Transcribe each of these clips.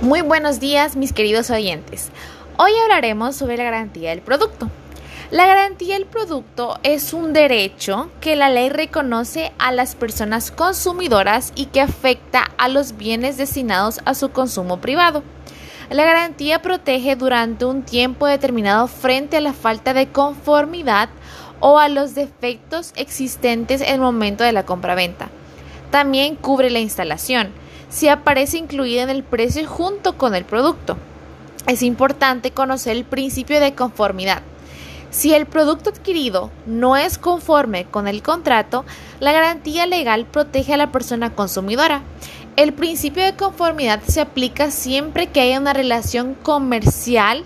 Muy buenos días mis queridos oyentes. Hoy hablaremos sobre la garantía del producto. La garantía del producto es un derecho que la ley reconoce a las personas consumidoras y que afecta a los bienes destinados a su consumo privado. La garantía protege durante un tiempo determinado frente a la falta de conformidad o a los defectos existentes en el momento de la compraventa. También cubre la instalación, si aparece incluida en el precio junto con el producto. Es importante conocer el principio de conformidad. Si el producto adquirido no es conforme con el contrato, la garantía legal protege a la persona consumidora. El principio de conformidad se aplica siempre que haya una relación comercial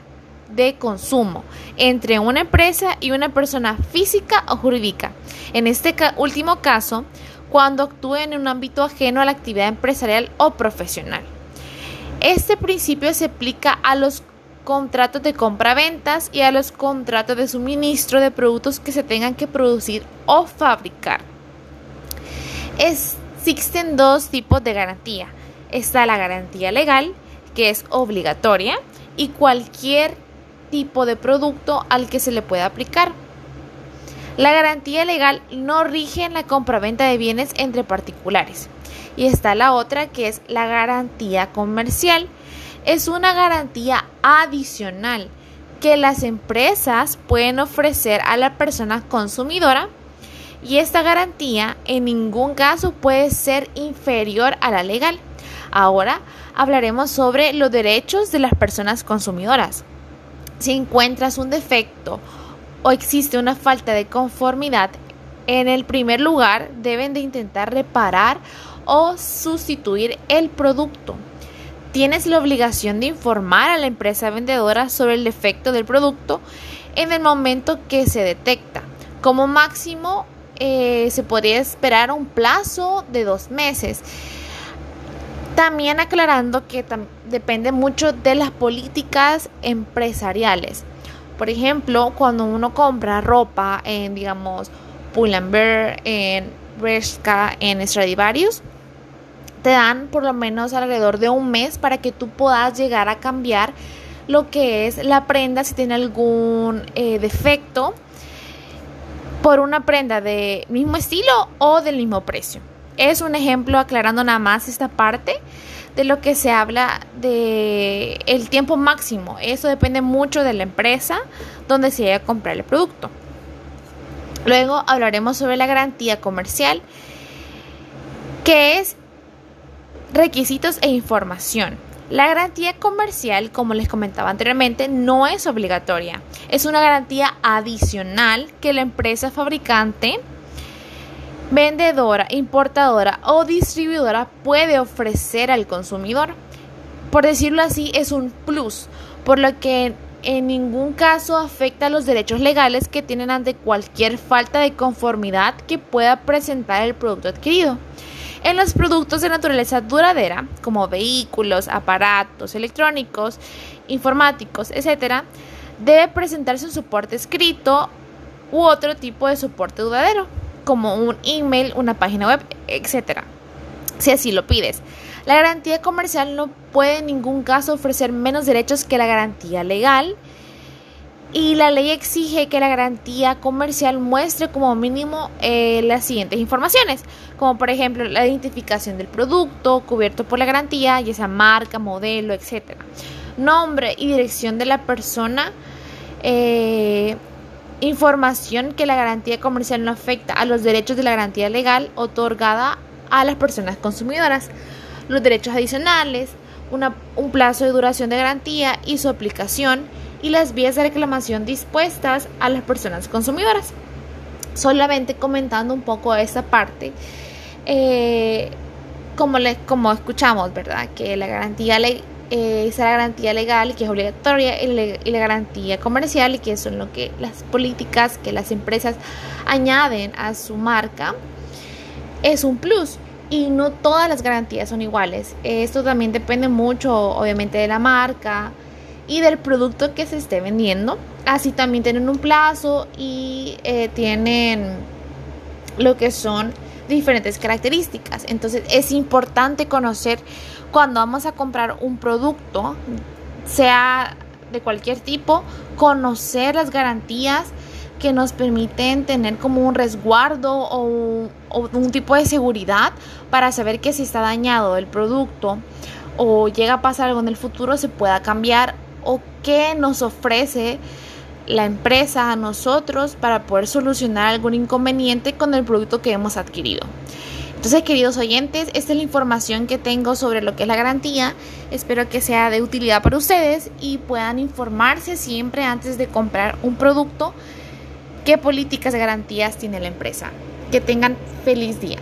de consumo entre una empresa y una persona física o jurídica. En este último caso, cuando actúe en un ámbito ajeno a la actividad empresarial o profesional. Este principio se aplica a los contratos de compra-ventas y a los contratos de suministro de productos que se tengan que producir o fabricar. Existen dos tipos de garantía. Está la garantía legal, que es obligatoria, y cualquier tipo de producto al que se le pueda aplicar. La garantía legal no rige en la compraventa de bienes entre particulares. Y está la otra que es la garantía comercial. Es una garantía adicional que las empresas pueden ofrecer a la persona consumidora y esta garantía en ningún caso puede ser inferior a la legal. Ahora hablaremos sobre los derechos de las personas consumidoras. Si encuentras un defecto o existe una falta de conformidad, en el primer lugar deben de intentar reparar o sustituir el producto. Tienes la obligación de informar a la empresa vendedora sobre el defecto del producto en el momento que se detecta. Como máximo eh, se podría esperar un plazo de dos meses. También aclarando que depende mucho de las políticas empresariales. Por ejemplo, cuando uno compra ropa en, digamos, Pull&Bear, en Bershka, en Stradivarius, te dan por lo menos alrededor de un mes para que tú puedas llegar a cambiar lo que es la prenda si tiene algún eh, defecto por una prenda de mismo estilo o del mismo precio. Es un ejemplo aclarando nada más esta parte de lo que se habla de el tiempo máximo. Eso depende mucho de la empresa donde se vaya a comprar el producto. Luego hablaremos sobre la garantía comercial, que es requisitos e información. La garantía comercial, como les comentaba anteriormente, no es obligatoria. Es una garantía adicional que la empresa fabricante vendedora, importadora o distribuidora puede ofrecer al consumidor. Por decirlo así, es un plus, por lo que en ningún caso afecta los derechos legales que tienen ante cualquier falta de conformidad que pueda presentar el producto adquirido. En los productos de naturaleza duradera, como vehículos, aparatos electrónicos, informáticos, etc., debe presentarse un soporte escrito u otro tipo de soporte duradero como un email, una página web, etcétera, si así lo pides. La garantía comercial no puede en ningún caso ofrecer menos derechos que la garantía legal y la ley exige que la garantía comercial muestre como mínimo eh, las siguientes informaciones, como por ejemplo la identificación del producto cubierto por la garantía, ya sea marca, modelo, etcétera, nombre y dirección de la persona. Eh, información que la garantía comercial no afecta a los derechos de la garantía legal otorgada a las personas consumidoras, los derechos adicionales, un plazo de duración de garantía y su aplicación y las vías de reclamación dispuestas a las personas consumidoras. Solamente comentando un poco esta parte, eh, como, le, como escuchamos, ¿verdad? Que la garantía legal eh, esa garantía legal que es obligatoria y, la garantía comercial que son lo que las políticas que las empresas añaden a su marca es un plus y no todas las garantías son iguales. Esto también depende mucho obviamente de la marca y del producto que se esté vendiendo. Así también tienen un plazo y eh, tienen lo que son diferentes características. Entonces es importante conocer cuando vamos a comprar un producto, sea de cualquier tipo, conocer las garantías que nos permiten tener como un resguardo o un, tipo de seguridad para saber que si está dañado el producto o llega a pasar algo en el futuro se pueda cambiar o qué nos ofrece la empresa a nosotros para poder solucionar algún inconveniente con el producto que hemos adquirido. Entonces, queridos oyentes, esta es la información que tengo sobre lo que es la garantía. Espero que sea de utilidad para ustedes y puedan informarse siempre antes de comprar un producto qué políticas de garantías tiene la empresa. Que tengan feliz día.